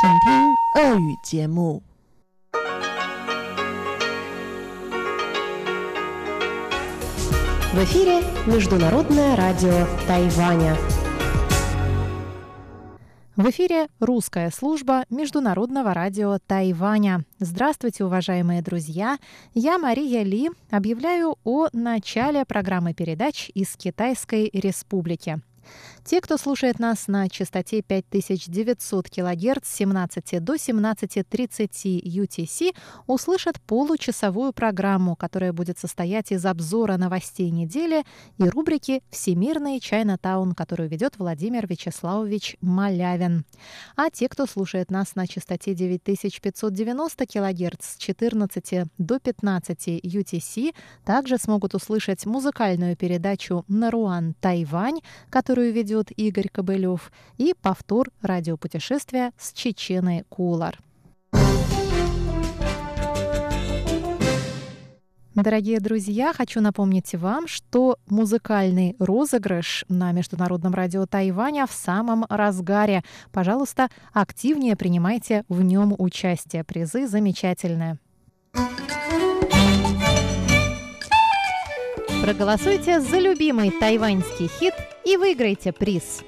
请听俄语节目。В эфире Международное радио Тайваня. В эфире русская служба Международного радио Тайваня. Здравствуйте, уважаемые друзья! Я Мария Ли объявляю о начале программы передач из Китайской Республики. те, кто слушает нас на частоте 5900 кГц с 17 до 17.30 UTC, услышат получасовую программу, которая будет состоять из обзора новостей недели и рубрики «Всемирный Чайнатаун», которую ведет Владимир Вячеславович Малявин. А те, кто слушает нас на частоте 9590 кГц с 14 до 15 UTC, также смогут услышать музыкальную передачу «Наруан Тайвань», которую ведет ведет Игорь Кобылев, и повтор радиопутешествия с Чеченой Кулар. Дорогие друзья, хочу напомнить вам, что музыкальный розыгрыш на Международном радио Тайваня в самом разгаре. Пожалуйста, активнее принимайте в нем участие. Призы замечательные. Проголосуйте за любимый тайваньский хит и выиграйте приз.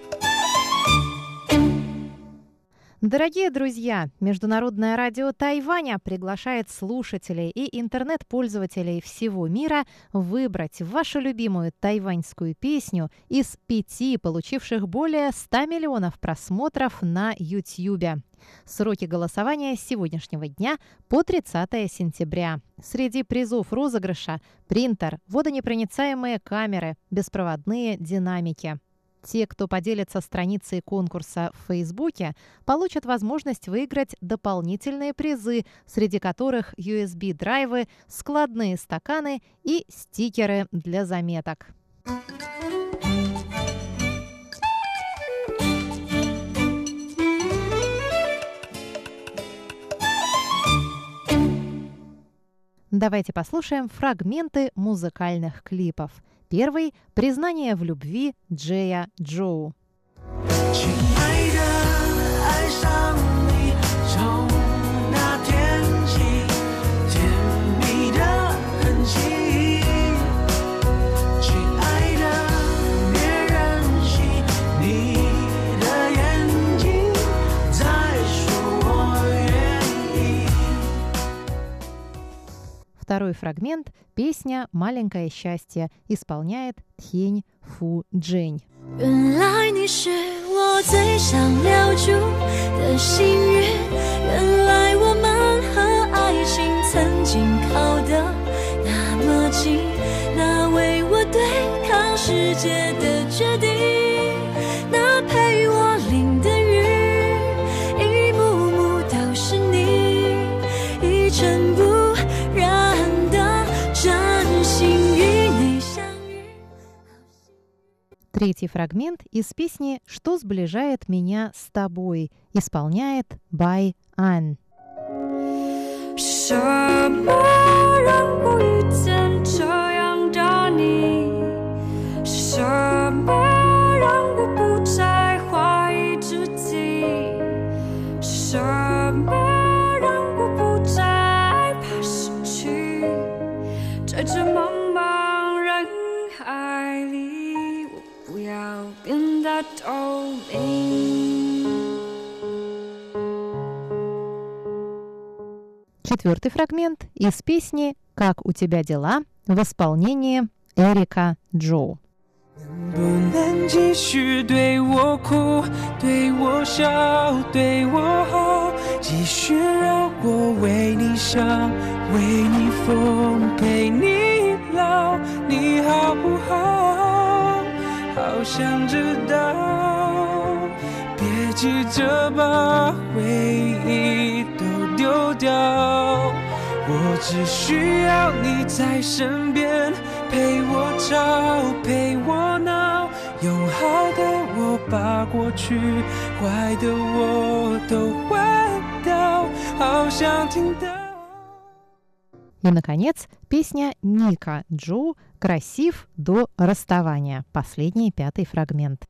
Дорогие друзья, Международное радио Тайваня приглашает слушателей и интернет-пользователей всего мира выбрать вашу любимую тайваньскую песню из пяти, получивших более 100 миллионов просмотров на YouTube. Сроки голосования с сегодняшнего дня по 30 сентября. Среди призов розыгрыша – принтер, водонепроницаемые камеры, беспроводные динамики. Те, кто поделится страницей конкурса в Фейсбуке, получат возможность выиграть дополнительные призы, среди которых USB-драйвы, складные стаканы и стикеры для заметок. Давайте послушаем фрагменты музыкальных клипов. Первый – «Признание в любви» Джея Джоу. 亲 Второй фрагмент – песня «Маленькое счастье» исполняет Тхень Фу Джень. 原来你是我最想留住的幸运，原来我们和爱情曾经靠得那么近，那为我对抗世界的决定， Третий фрагмент из песни «Что сближает меня с тобой» исполняет Бай Ан. 什 Четвертый фрагмент из песни «Как у тебя дела» в исполнении Эрика Джоу. 不能继续对我哭，对我笑，对我好，继续让我为你伤，为你疯，陪你老，你好不好？好想知道，别急着把回忆都 丢掉。我只需要你在身边，陪我吵，陪我闹，用好的我把过去，坏的我都换掉，好想听到。 И, наконец, песня Ника Джоу «Красив до расставания». Последний пятый фрагмент.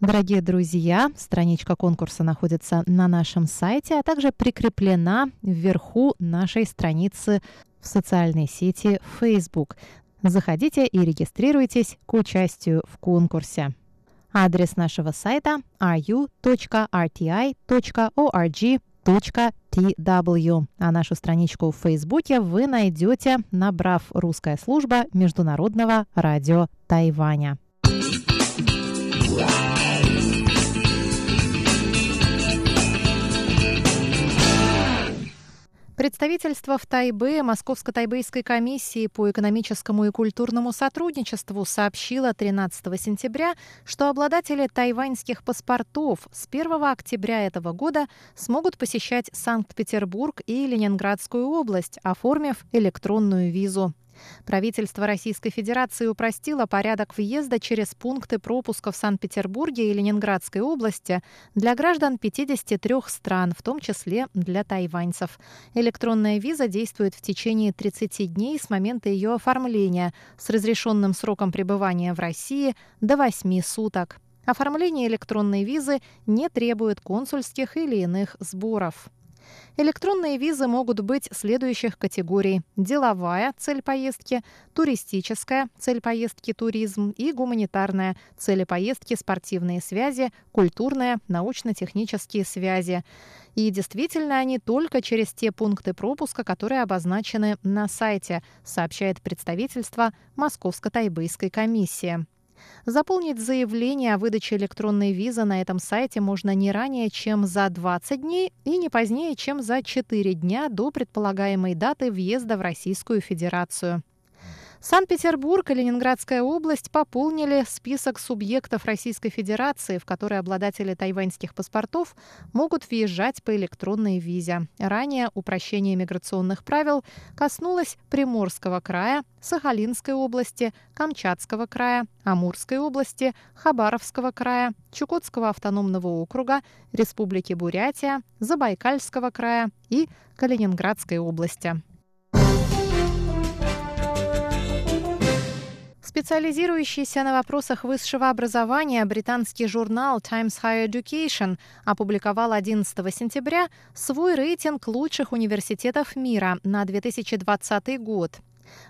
Дорогие друзья, страничка конкурса находится на нашем сайте, а также прикреплена вверху нашей страницы в социальной сети Facebook. Заходите и регистрируйтесь к участию в конкурсе. Адрес нашего сайта ru.rti.org.tw, а нашу страничку в Фейсбуке вы найдете, набрав «Русская служба Международного радио Тайваня». Представительство в Тайбе Московско-Тайбейской комиссии по экономическому и культурному сотрудничеству сообщило 13 сентября, что обладатели тайваньских паспортов с 1 октября этого года смогут посещать Санкт-Петербург и Ленинградскую область, оформив электронную визу. Правительство Российской Федерации упростило порядок въезда через пункты пропуска в Санкт-Петербурге и Ленинградской области для граждан 53 стран, в том числе для тайваньцев. Электронная виза действует в течение 30 дней с момента ее оформления с разрешенным сроком пребывания в России до 8 суток. Оформление электронной визы не требует консульских или иных сборов. Электронные визы могут быть следующих категорий. Деловая – цель поездки, туристическая – цель поездки туризм и гуманитарная – цели поездки спортивные связи, культурная – научно-технические связи. И действительно они только через те пункты пропуска, которые обозначены на сайте, сообщает представительство Московско-Тайбэйской комиссии. Заполнить заявление о выдаче электронной визы на этом сайте можно не ранее, чем за 20 дней и не позднее, чем за 4 дня до предполагаемой даты въезда в Российскую Федерацию. Санкт-Петербург и Ленинградская область пополнили список субъектов Российской Федерации, в который обладатели тайваньских паспортов могут въезжать по электронной визе. Ранее упрощение миграционных правил коснулось Приморского края, Сахалинской области, Камчатского края, Амурской области, Хабаровского края, Чукотского автономного округа, Республики Бурятия, Забайкальского края и Калининградской области. Специализирующийся на вопросах высшего образования британский журнал Times Higher Education опубликовал 11 сентября свой рейтинг лучших университетов мира на 2020 год.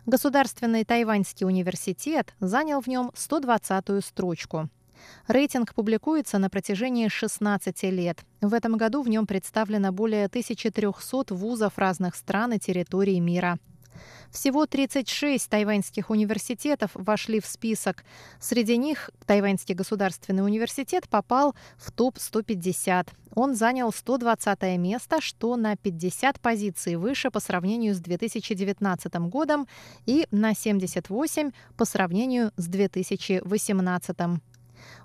Государственный Тайваньский университет занял в нем 120-ю строчку. Рейтинг публикуется на протяжении 16 лет. В этом году в нем представлено более 1300 вузов разных стран и территорий мира. Всего 36 тайваньских университетов вошли в список. Среди них Тайваньский государственный университет попал в топ-150. Он занял 120 место, что на 50 позиций выше по сравнению с 2019 годом и на 78 по сравнению с 2018.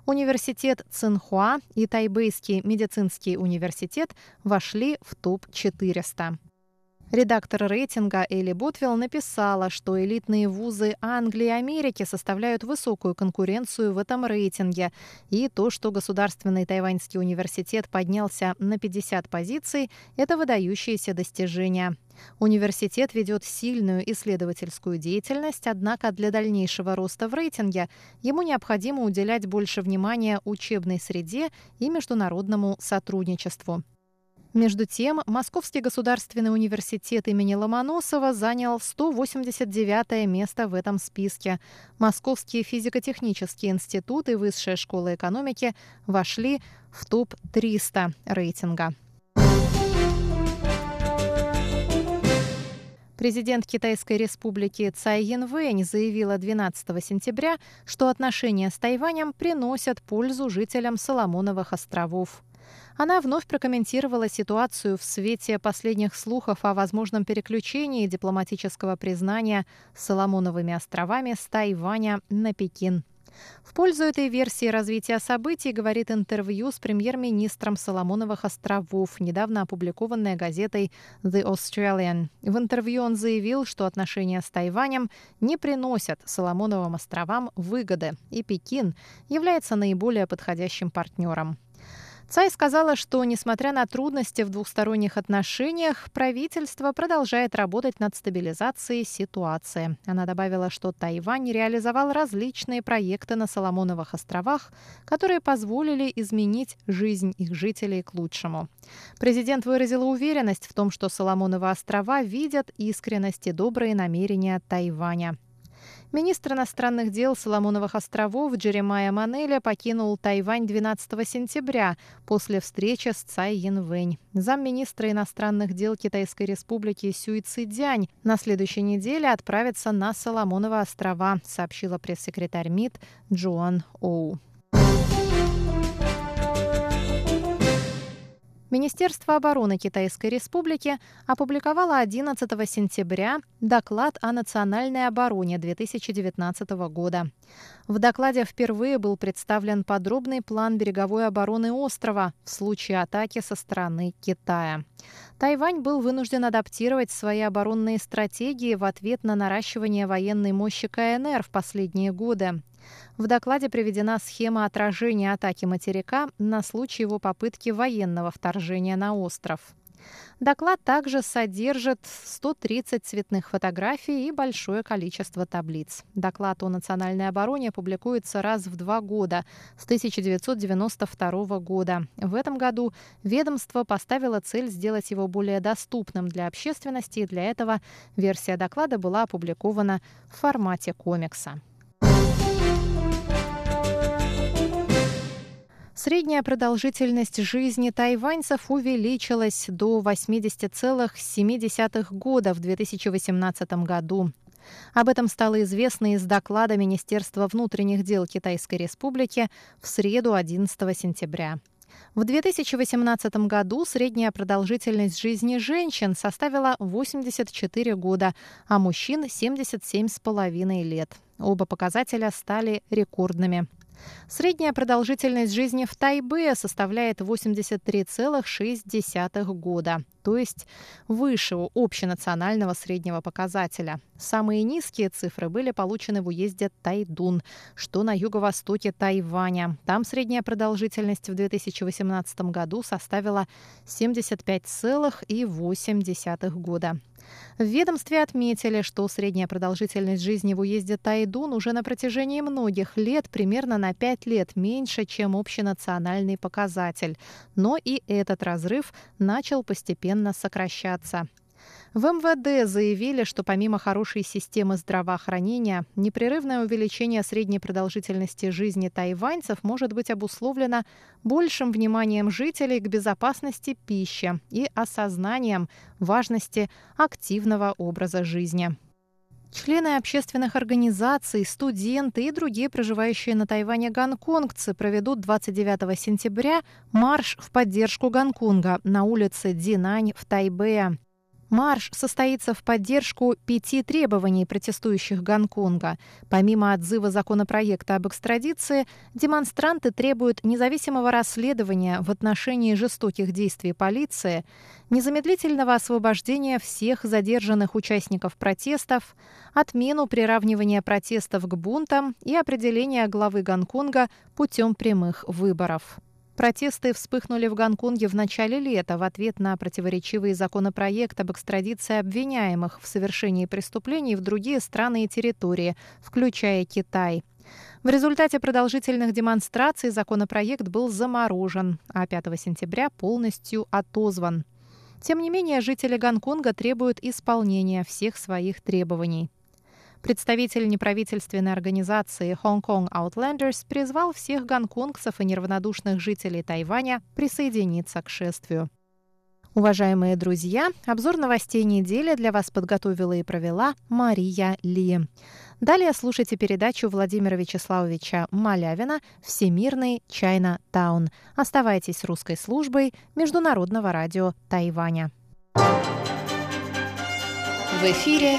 Университет Цинхуа и Тайбэйский медицинский университет вошли в топ-400. Редактор рейтинга Элли Ботвилл написала, что элитные вузы Англии и Америки составляют высокую конкуренцию в этом рейтинге. И то, что Государственный Тайваньский университет поднялся на 50 позиций, это выдающееся достижение. Университет ведет сильную исследовательскую деятельность, однако для дальнейшего роста в рейтинге ему необходимо уделять больше внимания учебной среде и международному сотрудничеству. Между тем, Московский государственный университет имени Ломоносова занял 189 место в этом списке. Московский физико-технический институт и Высшая школа экономики вошли в топ-300 рейтинга. Президент Китайской республики Цай Янвэнь заявила 12 сентября, что отношения с Тайванем приносят пользу жителям Соломоновых островов. Она вновь прокомментировала ситуацию в свете последних слухов о возможном переключении дипломатического признания Соломоновыми островами с Тайваня на Пекин. В пользу этой версии развития событий говорит интервью с премьер-министром Соломоновых островов, недавно опубликованное газетой The Australian. В интервью он заявил, что отношения с Тайванем не приносят Соломоновым островам выгоды, и Пекин является наиболее подходящим партнером. Цай сказала, что, несмотря на трудности в двухсторонних отношениях, правительство продолжает работать над стабилизацией ситуации. Она добавила, что Тайвань реализовал различные проекты на Соломоновых островах, которые позволили изменить жизнь их жителей к лучшему. Президент выразила уверенность в том, что Соломоновы острова видят искренность и добрые намерения Тайваня. Министр иностранных дел Соломоновых островов Джеремайя Манеля покинул Тайвань 12 сентября после встречи с Цай Янвэнь. Замминистра иностранных дел Китайской республики Сюй Цидянь на следующей неделе отправится на Соломоновы острова, сообщила пресс-секретарь МИД Джоан Оу. Министерство обороны Китайской Республики опубликовало 11 сентября доклад о национальной обороне 2019 года. В докладе впервые был представлен подробный план береговой обороны острова в случае атаки со стороны Китая. Тайвань был вынужден адаптировать свои оборонные стратегии в ответ на наращивание военной мощи КНР в последние годы. В докладе приведена схема отражения атаки материка на случай его попытки военного вторжения на остров. Доклад также содержит 130 цветных фотографий и большое количество таблиц. Доклад о национальной обороне публикуется раз в два года с 1992 года. В этом году ведомство поставило цель сделать его более доступным для общественности, и для этого версия доклада была опубликована в формате комикса. Средняя продолжительность жизни тайваньцев увеличилась до 80,7 года в 2018 году. Об этом стало известно из доклада Министерства внутренних дел Китайской Республики в среду 11 сентября. В 2018 году средняя продолжительность жизни женщин составила 84 года, а мужчин 77,5 лет. Оба показателя стали рекордными. Средняя продолжительность жизни в Тайбе составляет 83,6 года, то есть выше общенационального среднего показателя. Самые низкие цифры были получены в уезде Тайдун, что на юго-востоке Тайваня. Там средняя продолжительность в 2018 году составила 75,8 года. В ведомстве отметили, что средняя продолжительность жизни в уезде Тайдун уже на протяжении многих лет примерно на 5 лет меньше, чем общенациональный показатель. Но и этот разрыв начал постепенно сокращаться. В МВД заявили, что помимо хорошей системы здравоохранения, непрерывное увеличение средней продолжительности жизни тайваньцев может быть обусловлено большим вниманием жителей к безопасности пищи и осознанием важности активного образа жизни. Члены общественных организаций, студенты и другие проживающие на Тайване гонконгцы проведут 29 сентября марш в поддержку Гонконга на улице Динань в Тайбэе. Марш состоится в поддержку пяти требований протестующих Гонконга. Помимо отзыва законопроекта об экстрадиции, демонстранты требуют независимого расследования в отношении жестоких действий полиции, незамедлительного освобождения всех задержанных участников протестов, отмену приравнивания протестов к бунтам и определения главы Гонконга путем прямых выборов. Протесты вспыхнули в Гонконге в начале лета в ответ на противоречивый законопроект об экстрадиции обвиняемых в совершении преступлений в другие страны и территории, включая Китай. В результате продолжительных демонстраций законопроект был заморожен, а 5 сентября полностью отозван. Тем не менее, жители Гонконга требуют исполнения всех своих требований. Представитель неправительственной организации Hong Kong Outlanders призвал всех гонконгцев и неравнодушных жителей Тайваня присоединиться к шествию. Уважаемые друзья, обзор новостей недели для вас подготовила и провела Мария Ли. Далее слушайте передачу Владимира Вячеславовича Малявина «Всемирный Чайна Таун». Оставайтесь с русской службой Международного радио Тайваня. В эфире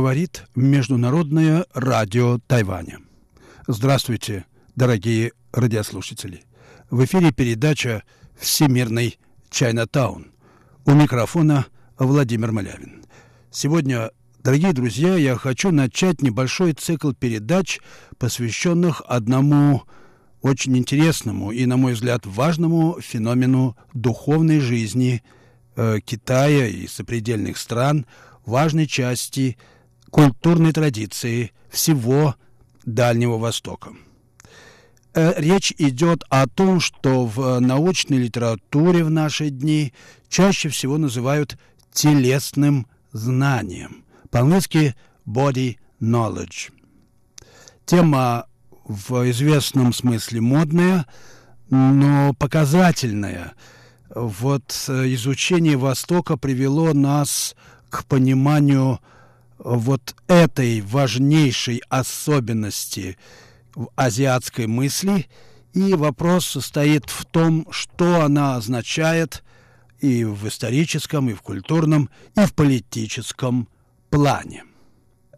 Говорит Международное радио Тайваня. Здравствуйте, дорогие радиослушатели. В эфире передача «Всемирный Чайнатаун». У микрофона Владимир Малявин. Сегодня, дорогие друзья, я хочу начать небольшой цикл передач, посвященных одному очень интересному и, на мой взгляд, важному феномену духовной жизни э, Китая и сопредельных стран, важной части культурной традиции всего Дальнего Востока. Э, речь идет о том, что в научной литературе в наши дни чаще всего называют телесным знанием. По-английски body knowledge. Тема в известном смысле модная, но показательная. Вот э, изучение Востока привело нас к пониманию вот этой важнейшей особенности азиатской мысли, и вопрос состоит в том, что она означает и в историческом, и в культурном, и в политическом плане.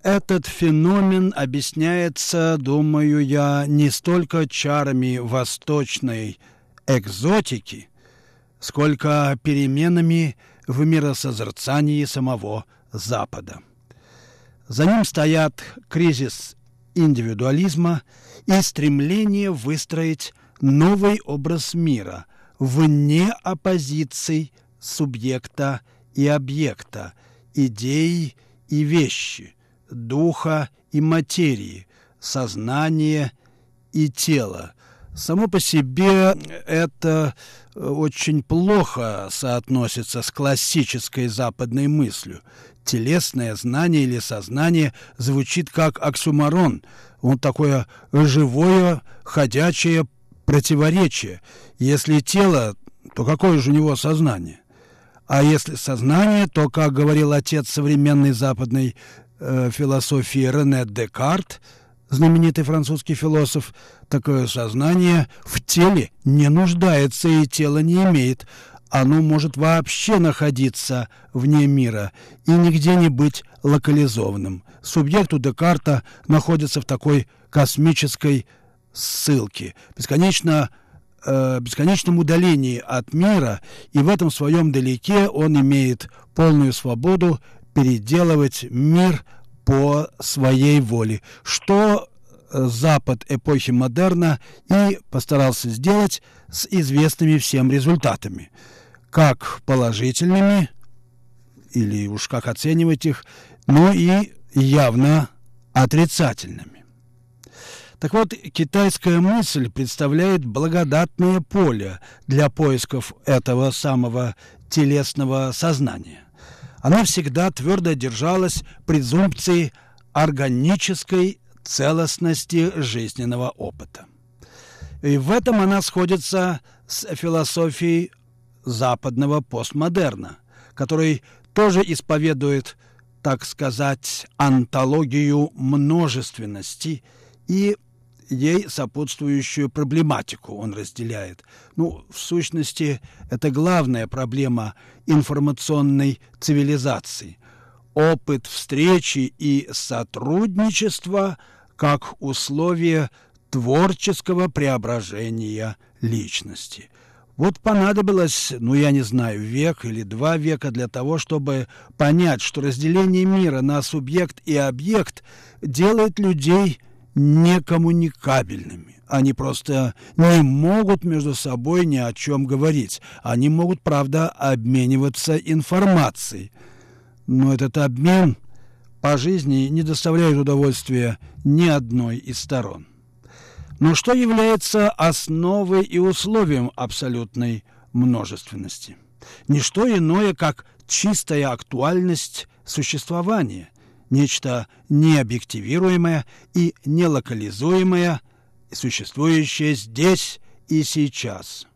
Этот феномен объясняется, думаю я, не столько чарами восточной экзотики, сколько переменами в миросозерцании самого Запада. За ним стоят кризис индивидуализма и стремление выстроить новый образ мира вне оппозиций субъекта и объекта, идей и вещи – духа и материи, сознания и тела. Само по себе это очень плохо соотносится с классической западной мыслью. Телесное знание или сознание звучит как оксюмарон. Он такое живое, ходячее противоречие. Если тело, то какое же у него сознание? А если сознание, то, как говорил отец современной западной э, философии Рене Декарт, знаменитый французский философ, такое сознание в теле не нуждается и тело не имеет. Оно может вообще находиться вне мира и нигде не быть локализованным. Субъект у Декарта находится в такой космической ссылке, бесконечно э, бесконечном удалении от мира, и в этом своем далеке он имеет полную свободу переделывать мир по своей воле, что э, Запад эпохи модерна и постарался сделать с известными всем результатами, как положительными, или уж как оценивать их, но и явно отрицательными. Так вот, китайская мысль представляет благодатное поле для поисков этого самого телесного сознания она всегда твердо держалась презумпции органической целостности жизненного опыта. И в этом она сходится с философией западного постмодерна, который тоже исповедует, так сказать, антологию множественности и ей сопутствующую проблематику он разделяет. Ну, в сущности, это главная проблема информационной цивилизации. Опыт встречи и сотрудничества как условие творческого преображения личности. Вот понадобилось, ну я не знаю, век или два века для того, чтобы понять, что разделение мира на субъект и объект делает людей – некоммуникабельными. Они просто не могут между собой ни о чем говорить. Они могут, правда, обмениваться информацией. Но этот обмен по жизни не доставляет удовольствия ни одной из сторон. Но что является основой и условием абсолютной множественности? Ничто иное, как чистая актуальность существования, нечто необъективируемое и нелокализуемое, существующее здесь и сейчас.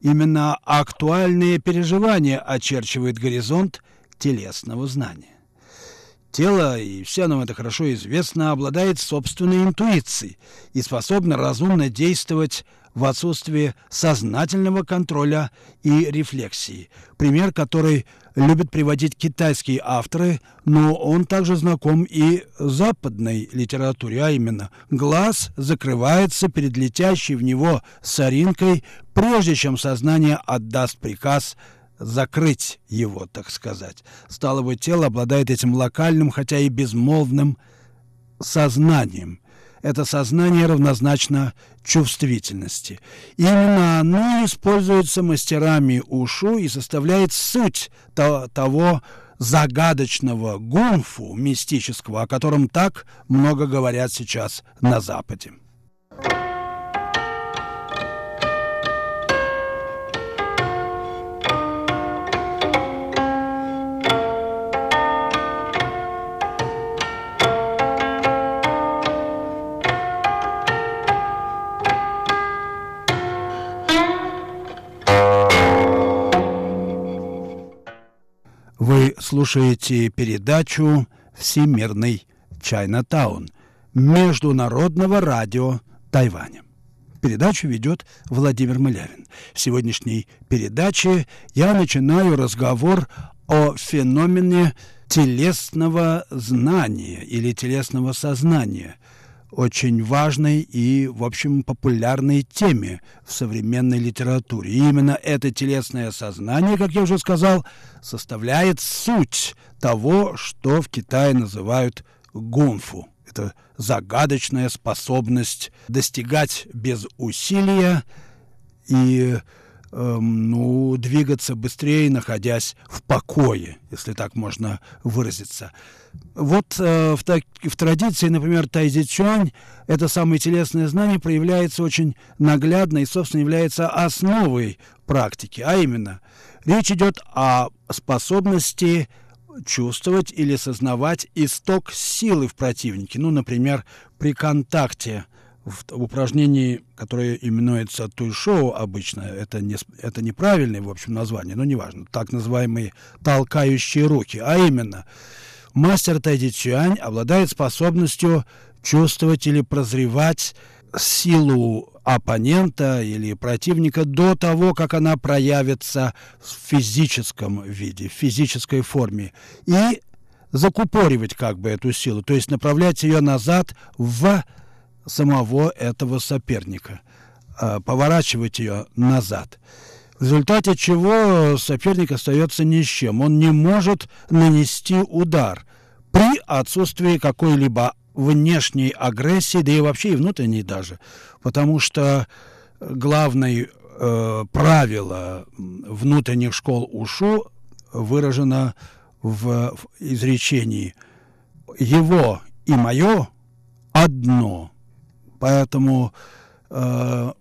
Именно актуальные переживания очерчивают горизонт телесного знания. Тело, и все нам это хорошо известно, обладает собственной интуицией и способно разумно действовать в отсутствии сознательного контроля и рефлексии. Пример, который любят приводить китайские авторы, но он также знаком и западной литературе, а именно глаз закрывается перед летящей в него соринкой, прежде чем сознание отдаст приказ закрыть его, так сказать. Стало быть, тело обладает этим локальным, хотя и безмолвным сознанием – это сознание равнозначно чувствительности. Именно оно используется мастерами ушу и составляет суть того загадочного гунфу мистического, о котором так много говорят сейчас на Западе. Слушаете передачу «Всемирный Чайнатаун» Международного радио Тайваня. Передачу ведет Владимир Мылявин. В сегодняшней передаче я начинаю разговор о феномене телесного знания или телесного сознания – очень важной и, в общем, популярной теме в современной литературе. И именно это телесное сознание, как я уже сказал, составляет суть того, что в Китае называют гунфу. Это загадочная способность достигать без усилия и Эм, ну, двигаться быстрее, находясь в покое, если так можно выразиться. Вот э, в, так, в традиции, например, Тайзи Чуань, это самое телесное знание проявляется очень наглядно и, собственно, является основой практики. А именно, речь идет о способности чувствовать или сознавать исток силы в противнике. Ну, например, при контакте в, в упражнении, которое именуется туй-шоу обычно, это, не, это неправильное, в общем, название, но неважно, так называемые толкающие руки, а именно мастер Тайди Чуань обладает способностью чувствовать или прозревать силу оппонента или противника до того, как она проявится в физическом виде, в физической форме, и закупоривать как бы эту силу, то есть направлять ее назад в самого этого соперника, а, поворачивать ее назад. В результате чего соперник остается ни с чем. Он не может нанести удар при отсутствии какой-либо внешней агрессии, да и вообще и внутренней даже. Потому что главное э, правило внутренних школ УШУ выражено в, в изречении «его и мое одно». Поэтому э,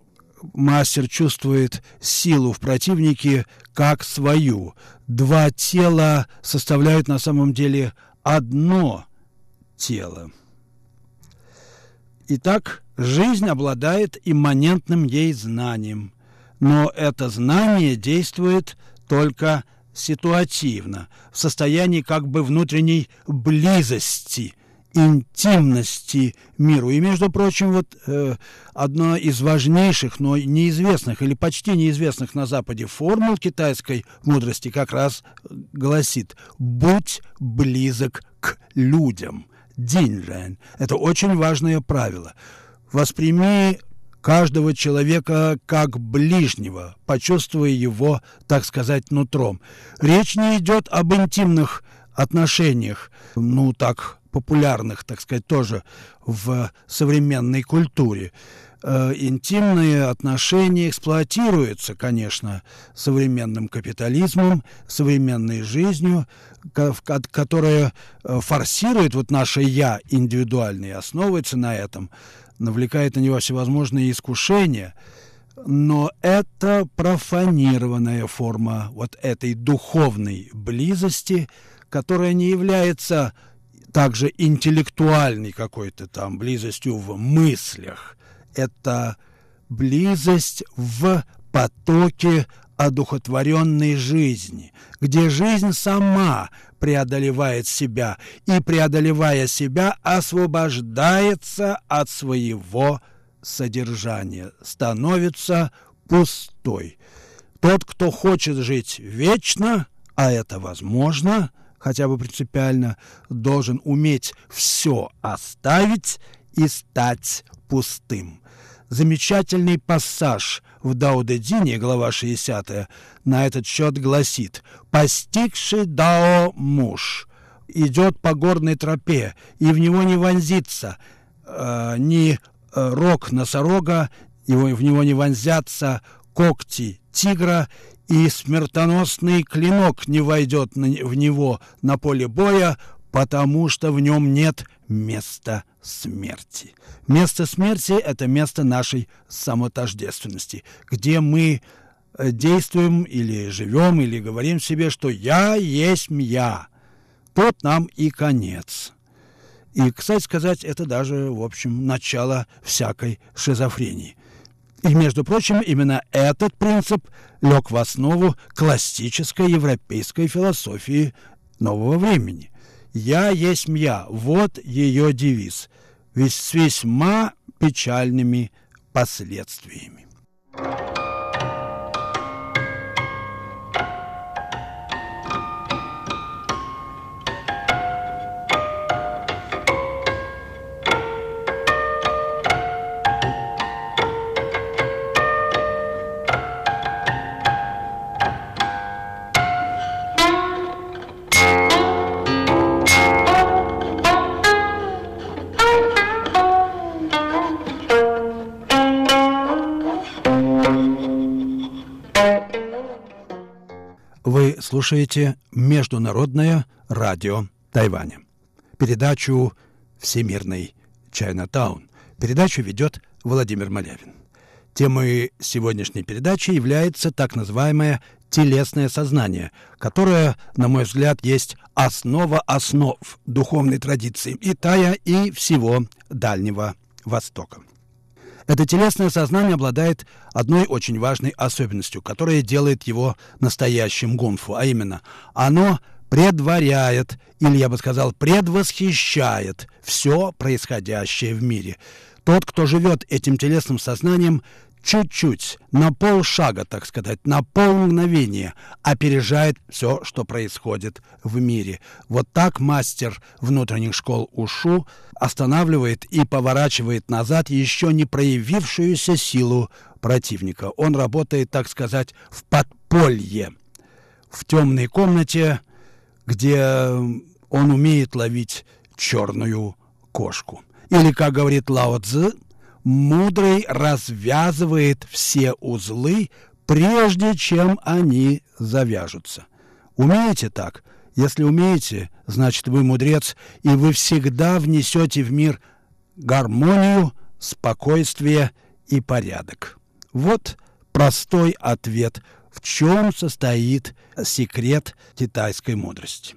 мастер чувствует силу в противнике как свою. Два тела составляют на самом деле одно тело. Итак, жизнь обладает имманентным ей знанием, но это знание действует только ситуативно, в состоянии как бы внутренней близости – интимности миру. И, между прочим, вот э, одна из важнейших, но неизвестных или почти неизвестных на Западе формул китайской мудрости как раз гласит «будь близок к людям». Диньжэн. Это очень важное правило. Восприми каждого человека как ближнего, почувствуя его, так сказать, нутром. Речь не идет об интимных отношениях, ну так популярных, так сказать, тоже в современной культуре. Э, интимные отношения эксплуатируются, конечно, современным капитализмом, современной жизнью, которая э, форсирует вот наше «я» индивидуальное, основывается на этом, навлекает на него всевозможные искушения, но это профанированная форма вот этой духовной близости, которая не является также интеллектуальной какой-то там близостью в мыслях. Это близость в потоке одухотворенной жизни, где жизнь сама преодолевает себя и, преодолевая себя, освобождается от своего содержания, становится пустой. Тот, кто хочет жить вечно, а это возможно, хотя бы принципиально, должен уметь все оставить и стать пустым. Замечательный пассаж в Даудедине, глава 60, на этот счет гласит «Постигший Дао муж идет по горной тропе, и в него не вонзится э, ни э, рог носорога, его, в него не вонзятся когти тигра, и смертоносный клинок не войдет в него на поле боя, потому что в нем нет места смерти. Место смерти – это место нашей самотождественности, где мы э, действуем или живем, или говорим себе, что «я есть я». Тот нам и конец. И, кстати сказать, это даже, в общем, начало всякой шизофрении. И, между прочим, именно этот принцип лег в основу классической европейской философии нового времени. «Я есть я» – вот ее девиз, с весьма печальными последствиями. Слушаете Международное радио Тайваня. Передачу «Всемирный Чайнатаун». Передачу ведет Владимир Малявин. Темой сегодняшней передачи является так называемое телесное сознание, которое, на мой взгляд, есть основа основ духовной традиции Итая и всего Дальнего Востока. Это телесное сознание обладает одной очень важной особенностью, которая делает его настоящим гунфу, а именно оно предваряет, или я бы сказал, предвосхищает все происходящее в мире. Тот, кто живет этим телесным сознанием, чуть-чуть, на полшага, так сказать, на полмгновения опережает все, что происходит в мире. Вот так мастер внутренних школ УШУ останавливает и поворачивает назад еще не проявившуюся силу противника. Он работает, так сказать, в подполье, в темной комнате, где он умеет ловить черную кошку. Или, как говорит Лао Цзы, мудрый развязывает все узлы, прежде чем они завяжутся. Умеете так? Если умеете, значит, вы мудрец, и вы всегда внесете в мир гармонию, спокойствие и порядок. Вот простой ответ, в чем состоит секрет китайской мудрости.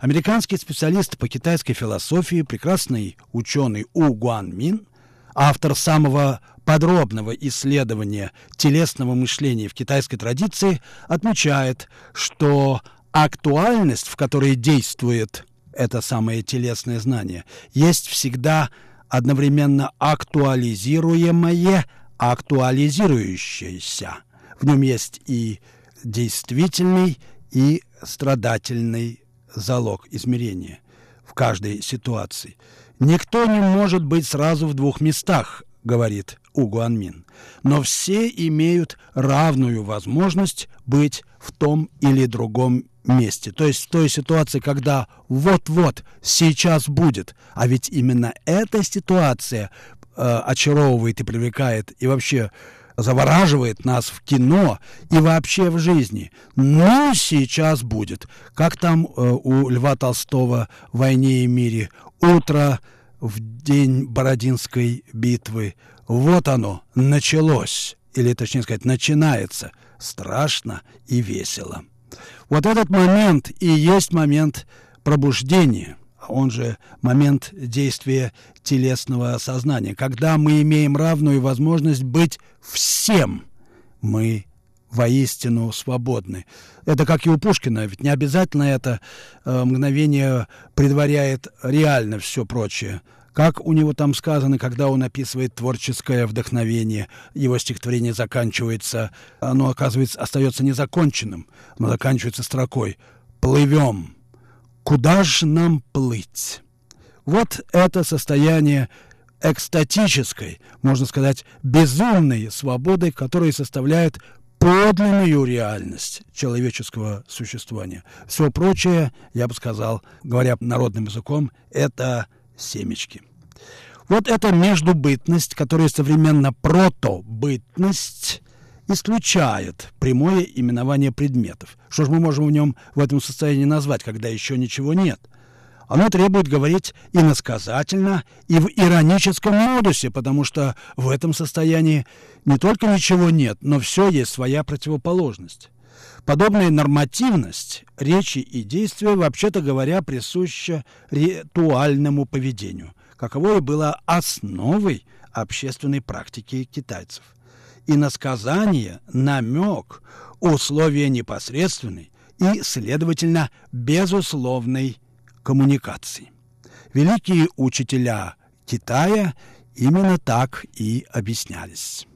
Американский специалист по китайской философии, прекрасный ученый У Гуан Мин – автор самого подробного исследования телесного мышления в китайской традиции, отмечает, что актуальность, в которой действует это самое телесное знание, есть всегда одновременно актуализируемое, актуализирующееся. В нем есть и действительный, и страдательный залог измерения в каждой ситуации – «Никто не может быть сразу в двух местах», — говорит Угуанмин. «Но все имеют равную возможность быть в том или другом месте. То есть в той ситуации, когда вот-вот сейчас будет. А ведь именно эта ситуация э, очаровывает и привлекает и вообще завораживает нас в кино и вообще в жизни. Ну, сейчас будет. Как там э, у Льва Толстого в «Войне и мире» утро в день Бородинской битвы. Вот оно, началось, или точнее сказать, начинается. Страшно и весело. Вот этот момент и есть момент пробуждения, он же момент действия телесного сознания, когда мы имеем равную возможность быть всем. Мы воистину свободны. Это как и у Пушкина, ведь не обязательно это э, мгновение предваряет реально все прочее. Как у него там сказано, когда он описывает творческое вдохновение, его стихотворение заканчивается, оно, оказывается, остается незаконченным, но заканчивается строкой «Плывем, куда же нам плыть?» Вот это состояние экстатической, можно сказать, безумной свободы, которая составляет подлинную реальность человеческого существования. Все прочее, я бы сказал, говоря народным языком, это семечки. Вот эта междубытность, которая современно протобытность, исключает прямое именование предметов. Что же мы можем в нем в этом состоянии назвать, когда еще ничего нет? Оно требует говорить иносказательно и в ироническом модусе, потому что в этом состоянии не только ничего нет, но все есть своя противоположность. Подобная нормативность речи и действия, вообще-то говоря, присуща ритуальному поведению, каковое было основой общественной практики китайцев. Иносказание, намек, условия непосредственной и, следовательно, безусловной коммуникации. Великие учителя Китая именно так и объяснялись.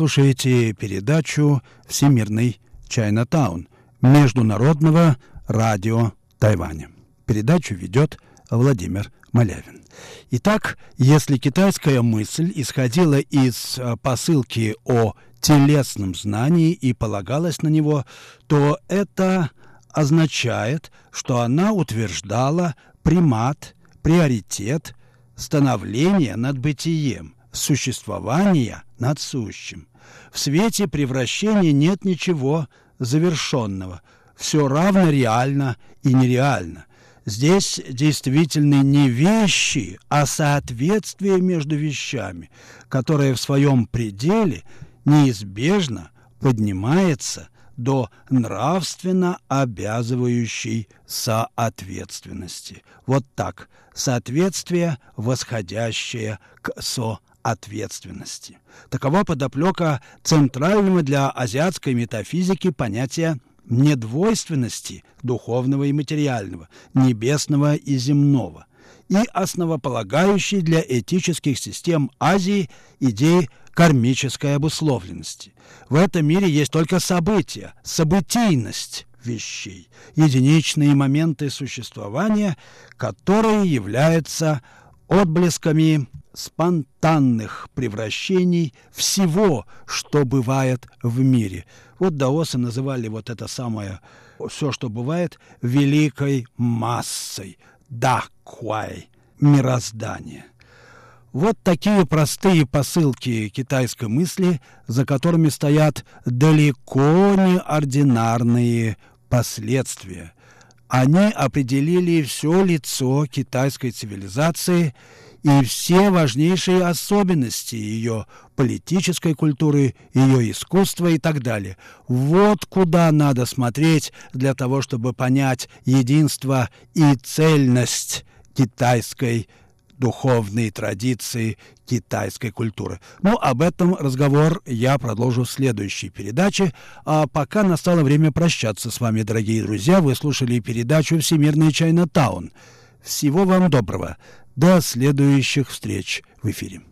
Слушаете передачу «Всемирный Чайнатаун» Международного радио Тайваня. Передачу ведет Владимир Малявин. Итак, если китайская мысль исходила из э, посылки о телесном знании и полагалась на него, то это означает, что она утверждала примат, приоритет, становление над бытием – существования над сущим. В свете превращения нет ничего завершенного. Все равно реально и нереально. Здесь действительно не вещи, а соответствие между вещами, которое в своем пределе неизбежно поднимается до нравственно обязывающей соответственности. Вот так. Соответствие, восходящее к соответственности ответственности. Такова подоплека центрального для азиатской метафизики понятия недвойственности духовного и материального, небесного и земного, и основополагающей для этических систем Азии идеи кармической обусловленности. В этом мире есть только события, событийность вещей, единичные моменты существования, которые являются отблесками спонтанных превращений всего, что бывает в мире. Вот даосы называли вот это самое, все, что бывает, великой массой, да, куай, мироздание. Вот такие простые посылки китайской мысли, за которыми стоят далеко не ординарные последствия. Они определили все лицо китайской цивилизации – и все важнейшие особенности ее политической культуры, ее искусства и так далее. Вот куда надо смотреть для того, чтобы понять единство и цельность китайской духовной традиции китайской культуры. Ну, об этом разговор я продолжу в следующей передаче. А пока настало время прощаться с вами, дорогие друзья. Вы слушали передачу «Всемирный Чайна Таун». Всего вам доброго. До следующих встреч в эфире.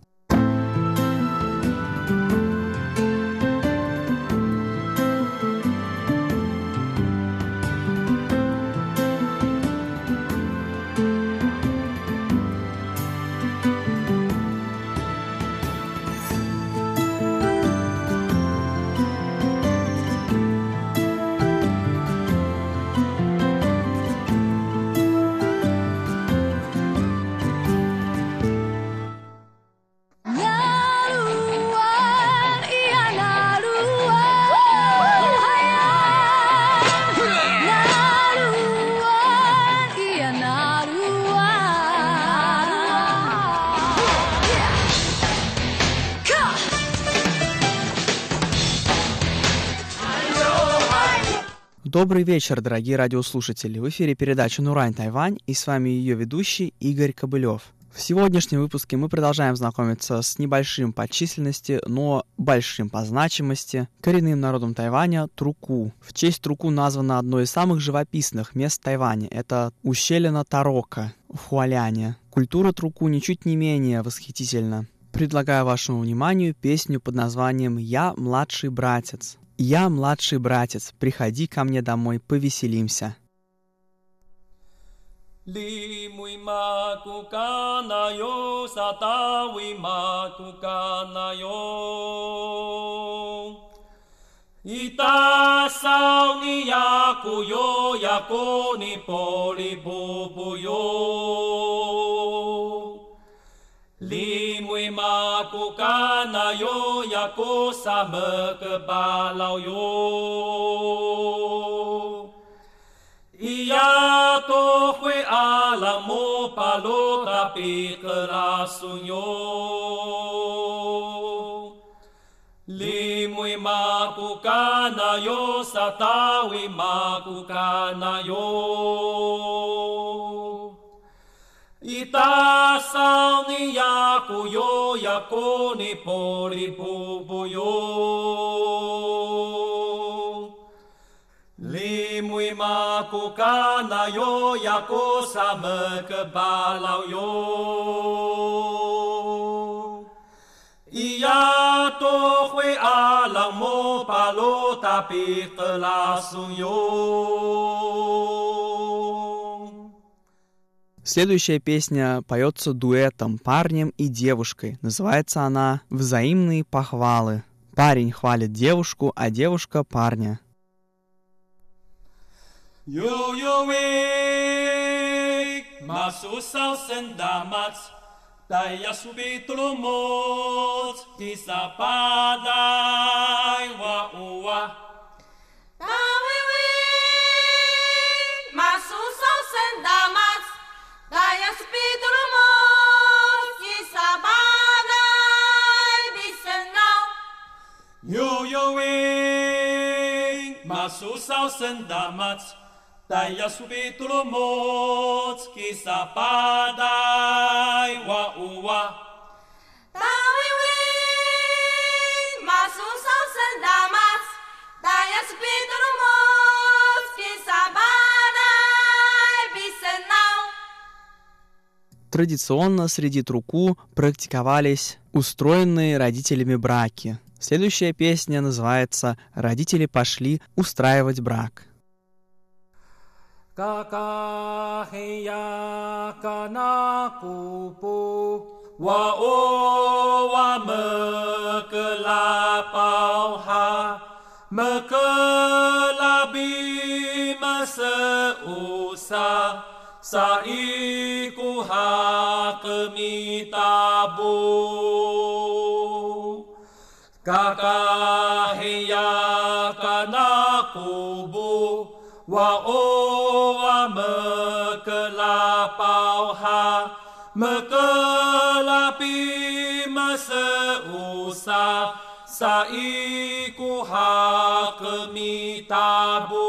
Добрый вечер, дорогие радиослушатели. В эфире передача «Нурань Тайвань» и с вами ее ведущий Игорь Кобылев. В сегодняшнем выпуске мы продолжаем знакомиться с небольшим по численности, но большим по значимости коренным народом Тайваня – Труку. В честь Труку названо одно из самых живописных мест Тайваня – это ущелье Тарока в Хуаляне. Культура Труку ничуть не менее восхитительна. Предлагаю вашему вниманию песню под названием «Я младший братец». «Я младший братец, приходи ко мне домой, повеселимся». Li mui ma ku kana yo sata wi ma ku kana yo Ita sao ni ya ku yo ya ko ni poli bu bu yo 呀哥萨么个巴老哟咿呀多会阿拉摩巴罗 Iyak ko ay 马古卡那哟萨达维马古卡那哟赶 ayo？Asal 古哟，雅古 kuyo, ya 林木伊玛库卡那哟雅古萨姆克巴啦哟，伊呀多会啊朗莫巴罗达比格拉松哟 Следующая песня поется дуэтом парнем и девушкой. Называется она «Взаимные похвалы». Парень хвалит девушку, а девушка парня. Yo yo we masu sao sendamat Daya subi tulumot Kisa padai wa uwa Yo yo we masu sao sendamat Daya subi tulumot Kisa padai wa uwa Традиционно среди труку практиковались устроенные родителями браки. Следующая песня называется «Родители пошли устраивать брак». Kana kupu Wa Kakahiya kana kubu wa o amekela pauha mekelapi mese usa sai ku hak mitabu.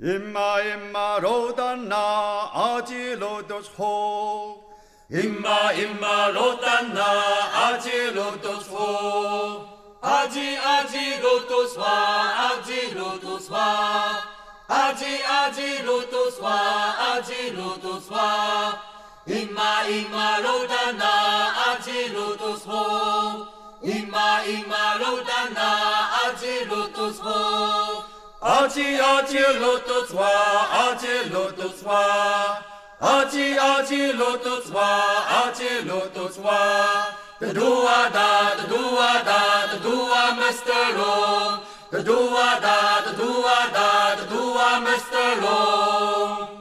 Imma imma rodana aji lodos hok. Ima imma l'otana, aji l'otusho, aji aji l'otuswa, aji l'otuswa, aji aji l'otuswa, aji l'otuswa. Ima ima l'otana, aji l'otusho, ima l'otana. Aji aji lotus wa aji lotus wa. The dua da, the dua da, the dua Mr. Long. The dua da, the dua da, the dua Mr. Long.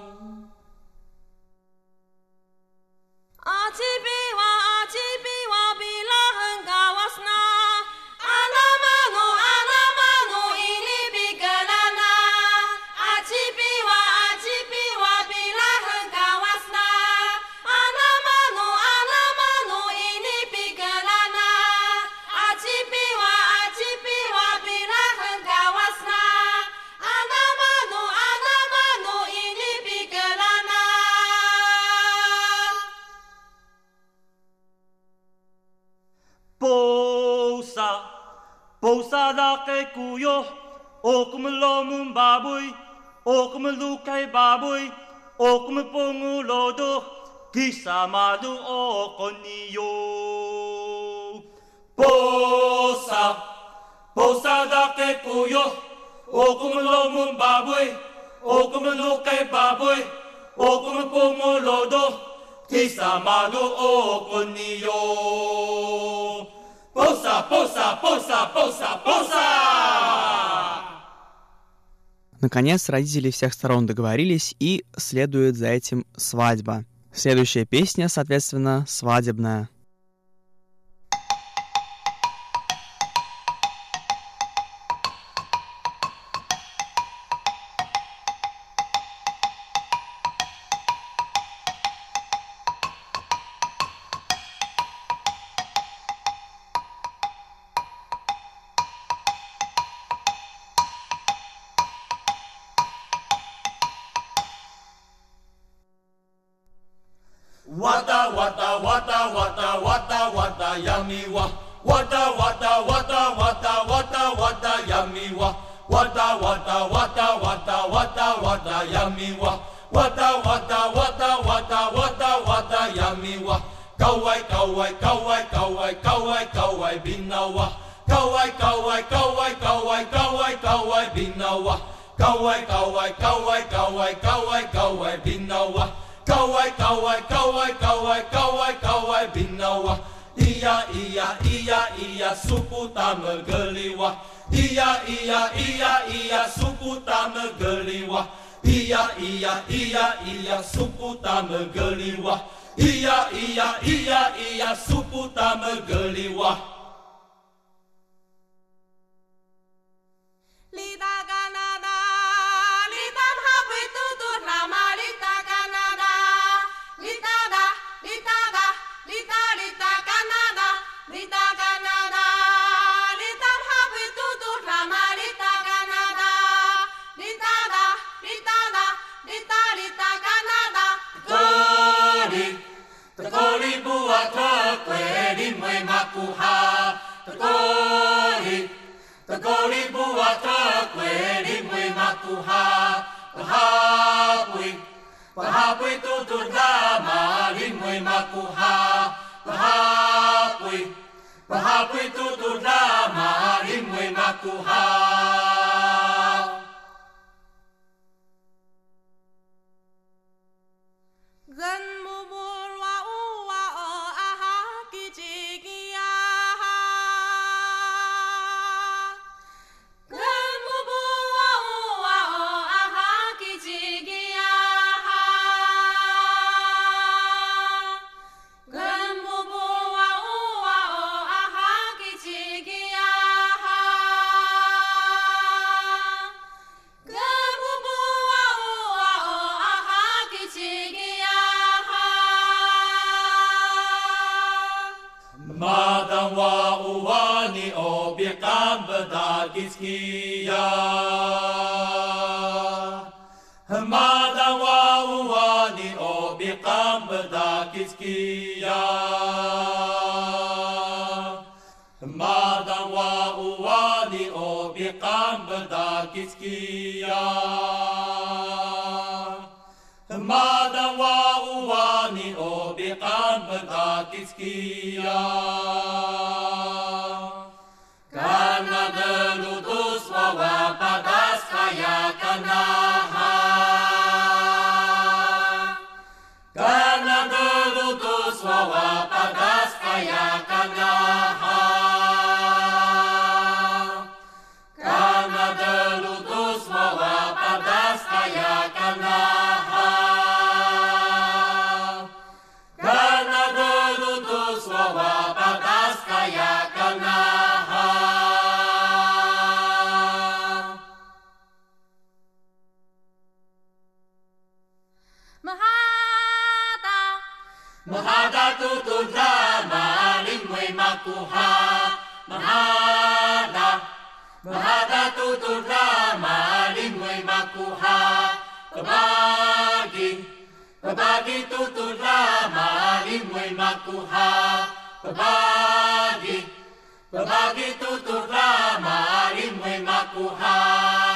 菩萨在故哟，我目罗姆巴布伊，我目卢凯巴布伊，我目波姆罗多，提萨玛多哦，可尼哟。菩萨，菩萨在故哟，我目罗姆巴布伊，我目卢凯巴布伊，我目波姆罗多，提萨玛多哦，可尼哟。Поса, поса, поса, поса, поса! Наконец, родители всех сторон договорились, и следует за этим свадьба. Следующая песня, соответственно, свадебная. puha Te kori, te kori bua te koe ni mui makuha Te hapui, te hapui tutu dama ni mui makuha Te hapui, te hapui tutu dama ni mui makuha kiskiya Hamada wa wani o biqam da kiskiya Hamada wa wani o biqam da kiskiya Hamada wa wani o biqam da kiskiya Слава подаст кая канаха. Pabagi tutula maling mo'y makuha. Pabagi Pabagi tutula maling mo'y makuha.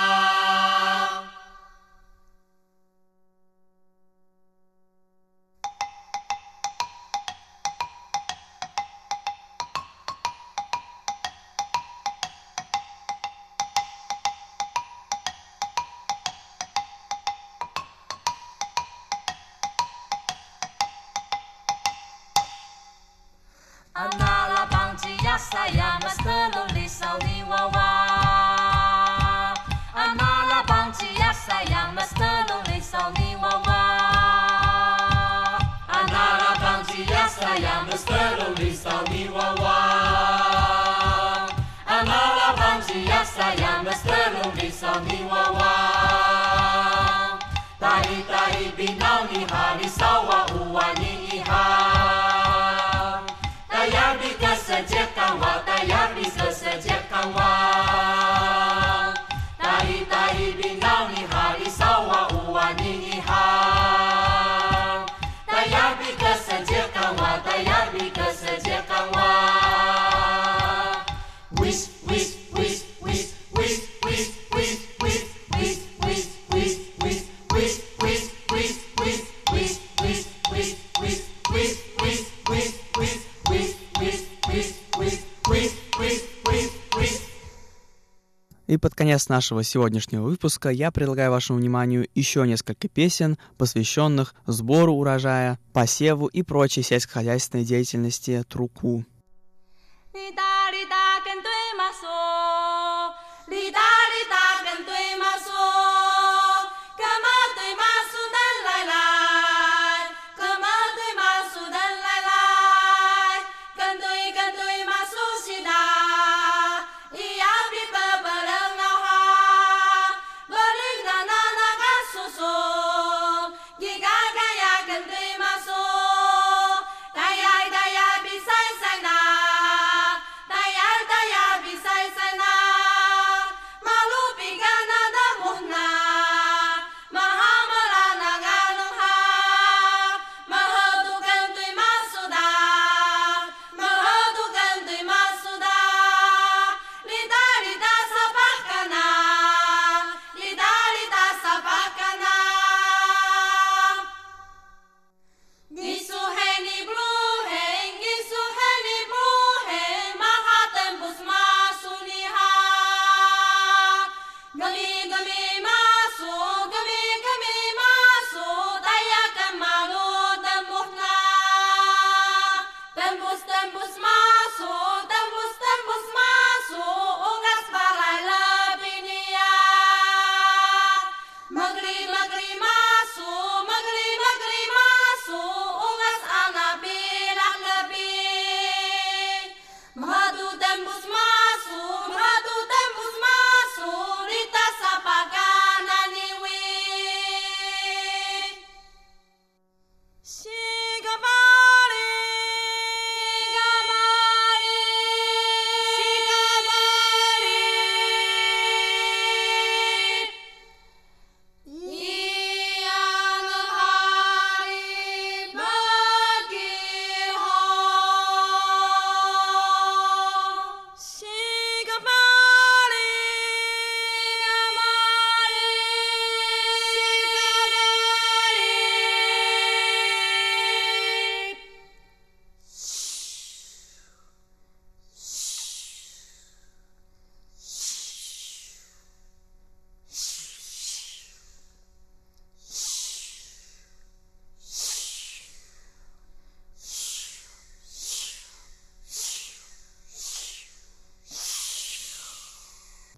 И под конец нашего сегодняшнего выпуска я предлагаю вашему вниманию еще несколько песен, посвященных сбору урожая, посеву и прочей сельскохозяйственной деятельности труку. 你大哩大根对马说。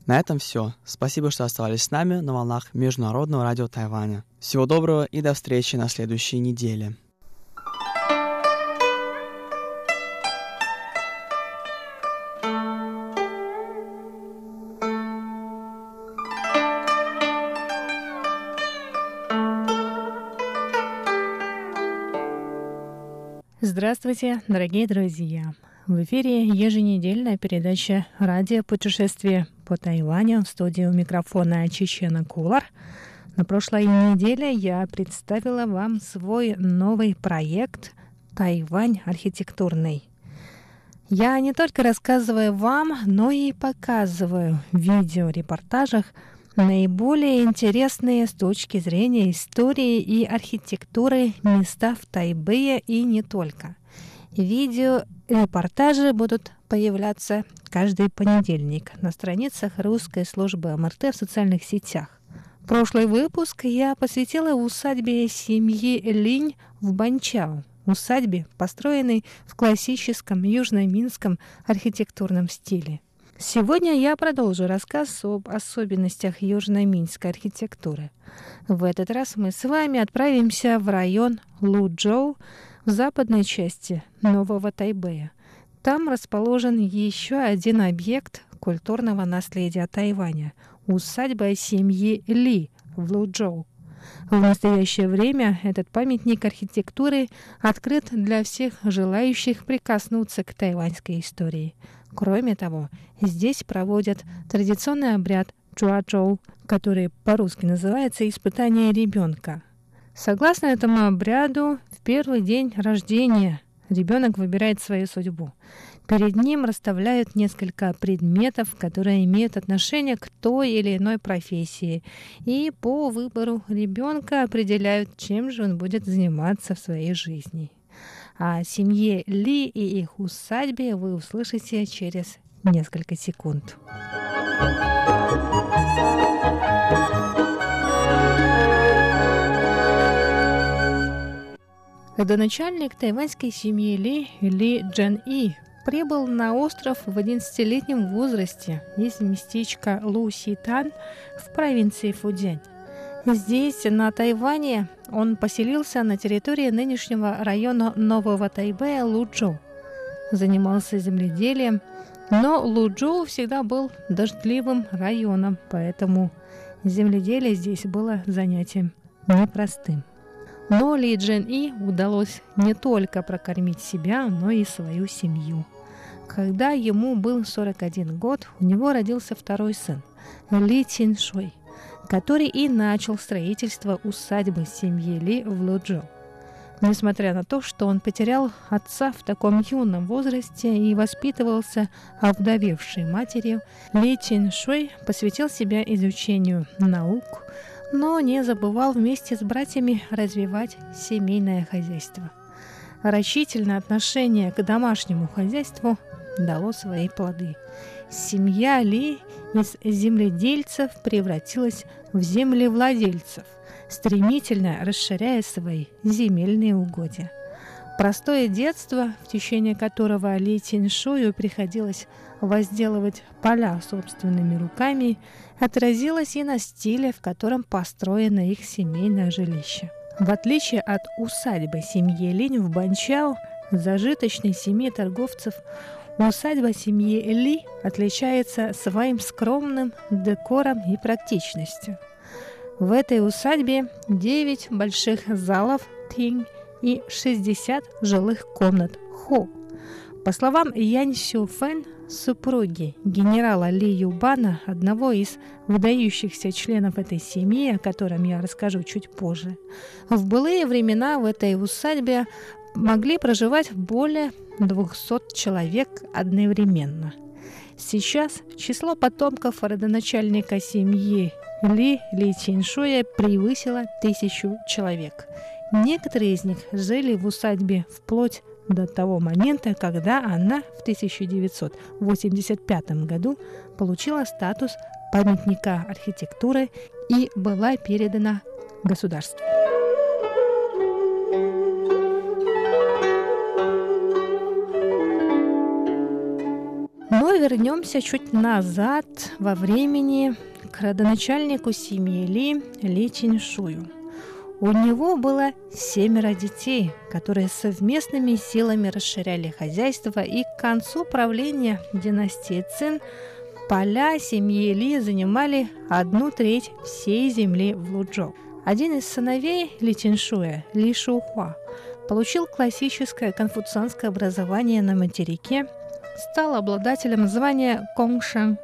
На этом все. Спасибо, что оставались с нами на волнах Международного радио Тайваня. Всего доброго и до встречи на следующей неделе. Здравствуйте, дорогие друзья! В эфире еженедельная передача «Радио путешествие по Тайваню в студию микрофона Чечена Кулар. На прошлой неделе я представила вам свой новый проект «Тайвань архитектурный». Я не только рассказываю вам, но и показываю в видеорепортажах наиболее интересные с точки зрения истории и архитектуры места в Тайбэе и не только. Видео Видеорепортажи будут появляться каждый понедельник на страницах русской службы МРТ в социальных сетях. Прошлый выпуск я посвятила усадьбе семьи Линь в Банчао, усадьбе, построенной в классическом южно-минском архитектурном стиле. Сегодня я продолжу рассказ об особенностях южно-минской архитектуры. В этот раз мы с вами отправимся в район Луджоу в западной части Нового Тайбэя. Там расположен еще один объект культурного наследия Тайваня – усадьба семьи Ли в Луджоу. В настоящее время этот памятник архитектуры открыт для всех желающих прикоснуться к тайваньской истории. Кроме того, здесь проводят традиционный обряд Чуачоу, который по-русски называется «испытание ребенка». Согласно этому обряду, в первый день рождения ребенок выбирает свою судьбу. Перед ним расставляют несколько предметов, которые имеют отношение к той или иной профессии. И по выбору ребенка определяют, чем же он будет заниматься в своей жизни. О семье Ли и их усадьбе вы услышите через несколько секунд. Родоначальник тайваньской семьи Ли, Ли Джен И, прибыл на остров в 11-летнем возрасте из местечка Лу Ситан в провинции Фудзянь. Здесь, на Тайване, он поселился на территории нынешнего района Нового Тайбэя Луджоу. Занимался земледелием, но Луджоу всегда был дождливым районом, поэтому земледелие здесь было занятием непростым. Но Ли Джен И удалось не только прокормить себя, но и свою семью. Когда ему был 41 год, у него родился второй сын Ли Цин Шуй, который и начал строительство усадьбы семьи Ли в Луджоу. Несмотря на то, что он потерял отца в таком юном возрасте и воспитывался овдовевшей матерью, Ли Чин Шуй посвятил себя изучению наук, но не забывал вместе с братьями развивать семейное хозяйство. Рачительное отношение к домашнему хозяйству дало свои плоды. Семья Ли из земледельцев превратилась в землевладельцев, стремительно расширяя свои земельные угодья. Простое детство, в течение которого Ли Тиньшую приходилось возделывать поля собственными руками, отразилось и на стиле, в котором построено их семейное жилище. В отличие от усадьбы семьи Линь в Банчао, зажиточной семьи торговцев, усадьба семьи Ли отличается своим скромным декором и практичностью. В этой усадьбе 9 больших залов Тинь и 60 жилых комнат Хо. По словам Янь Сю Фэн, супруги генерала Ли Юбана, одного из выдающихся членов этой семьи, о котором я расскажу чуть позже, в былые времена в этой усадьбе могли проживать более 200 человек одновременно. Сейчас число потомков родоначальника семьи Ли Ли Чиншуя превысило тысячу человек. Некоторые из них жили в усадьбе вплоть до того момента, когда она в 1985 году получила статус памятника архитектуры и была передана государству. Но вернемся чуть назад во времени к родоначальнику семьи Ли Ли Чиншую – у него было семеро детей, которые совместными силами расширяли хозяйство, и к концу правления династии Цин поля семьи Ли занимали одну треть всей земли в Луджоу. Один из сыновей Ли Тиншуя, Ли Шухуа, получил классическое конфуцианское образование на материке, стал обладателем звания Конгшан,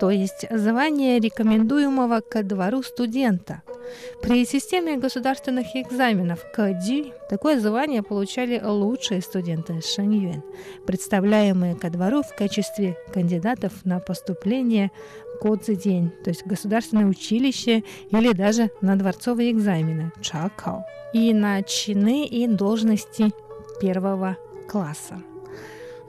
то есть звания рекомендуемого ко двору студента – При системе государственных экзаменов КДИ такое звание получали лучшие студенты Шэньюэн, представляемые ко двору в качестве кандидатов на поступление Кодзидень, то есть государственное училище или даже на дворцовые экзамены Чакао и на чины и должности первого класса.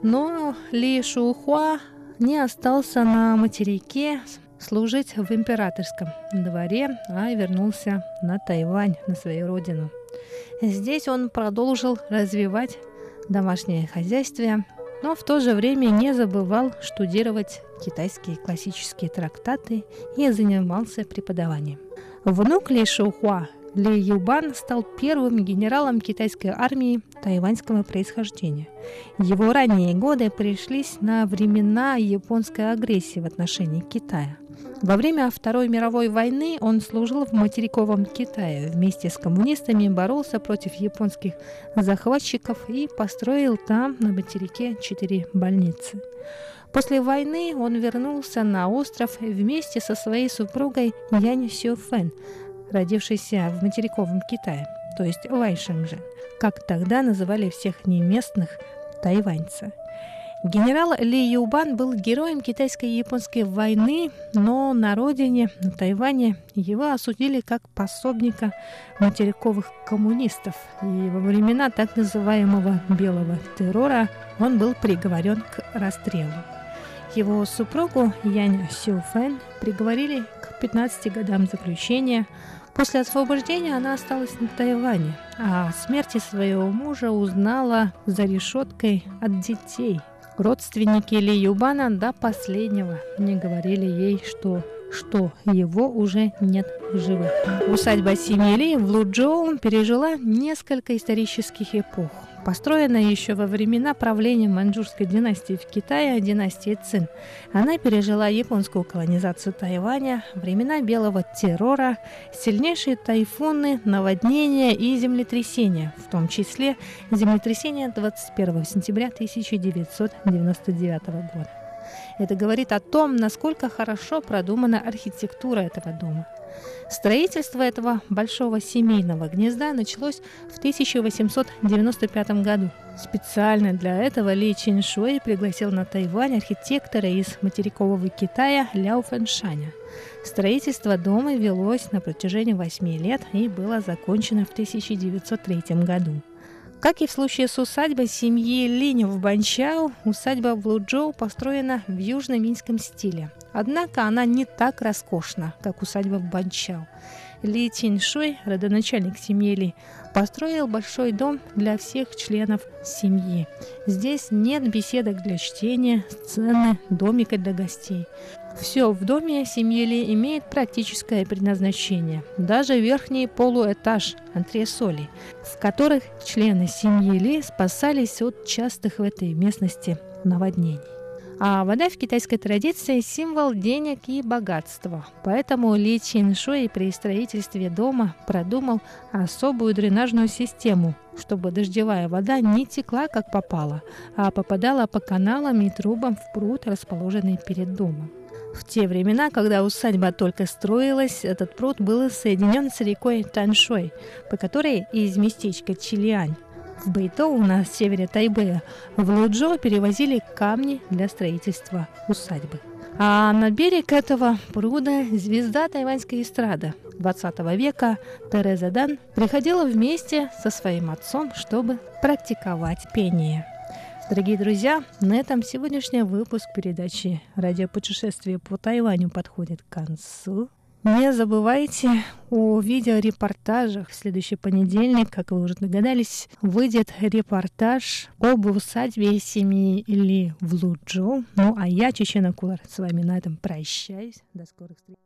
Но Ли Шухуа не остался на материке служить в императорском дворе, а вернулся на Тайвань, на свою родину. Здесь он продолжил развивать домашнее хозяйство, но в то же время не забывал штудировать китайские классические трактаты и занимался преподаванием. Внук Ли Шухуа ли Юбан стал первым генералом китайской армии тайваньского происхождения. Его ранние годы пришлись на времена японской агрессии в отношении Китая. Во время Второй мировой войны он служил в материковом Китае. Вместе с коммунистами боролся против японских захватчиков и построил там, на материке, четыре больницы. После войны он вернулся на остров вместе со своей супругой Янь Сюфэн, родившейся в материковом Китае, то есть Вайшенжен, как тогда называли всех неместных тайваньцев. Генерал Ли Юбан был героем китайской и японской войны, но на родине, на Тайване, его осудили как пособника материковых коммунистов. И во времена так называемого «белого террора» он был приговорен к расстрелу. Его супругу Янь Сюфэн приговорили к 15 годам заключения. После освобождения она осталась на Тайване, а о смерти своего мужа узнала за решеткой от детей – Родственники Ли Юбана до последнего не говорили ей, что что его уже нет в живых. Усадьба семьи Ли в Луджоу пережила несколько исторических эпох. Построена еще во времена правления маньчжурской династии в Китае, династии Цин. Она пережила японскую колонизацию Тайваня, времена белого террора, сильнейшие тайфуны, наводнения и землетрясения, в том числе землетрясение 21 сентября 1999 года. Это говорит о том, насколько хорошо продумана архитектура этого дома. Строительство этого большого семейного гнезда началось в 1895 году. Специально для этого Ли Чиншуэй пригласил на Тайвань архитектора из материкового Китая Ляо Фэншаня. Строительство дома велось на протяжении восьми лет и было закончено в 1903 году. Как и в случае с усадьбой семьи Линь в Банчао, усадьба в Луджоу построена в южно-минском стиле. Однако она не так роскошна, как усадьба в Банчао. Ли Тиньшуй, родоначальник семьи Ли, построил большой дом для всех членов семьи. Здесь нет беседок для чтения, сцены, домика для гостей. Все в доме семьи Ли имеет практическое предназначение. Даже верхний полуэтаж антресолей, в которых члены семьи Ли спасались от частых в этой местности наводнений. А вода в китайской традиции – символ денег и богатства. Поэтому Ли Чин Шуй при строительстве дома продумал особую дренажную систему, чтобы дождевая вода не текла как попало, а попадала по каналам и трубам в пруд, расположенный перед домом. В те времена, когда усадьба только строилась, этот пруд был соединен с рекой Таншой, по которой из местечка Чилиань в Бэйтоу на севере Тайбэя в Луджо перевозили камни для строительства усадьбы. А на берег этого пруда звезда тайваньской эстрады 20 века Тереза Дан приходила вместе со своим отцом, чтобы практиковать пение. Дорогие друзья, на этом сегодняшний выпуск передачи «Радиопутешествие по Тайваню» подходит к концу. Не забывайте о видеорепортажах. В следующий понедельник, как вы уже догадались, выйдет репортаж об усадьбе семьи Ли в Луджоу. Ну, а я, Чечена Кулар, с вами на этом прощаюсь. До скорых встреч.